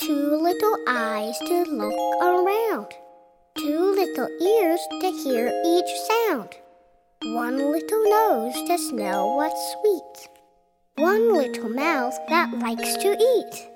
Two little eyes to look around, two little ears to hear each sound, one little nose to smell what's sweet, one little mouth that likes to eat.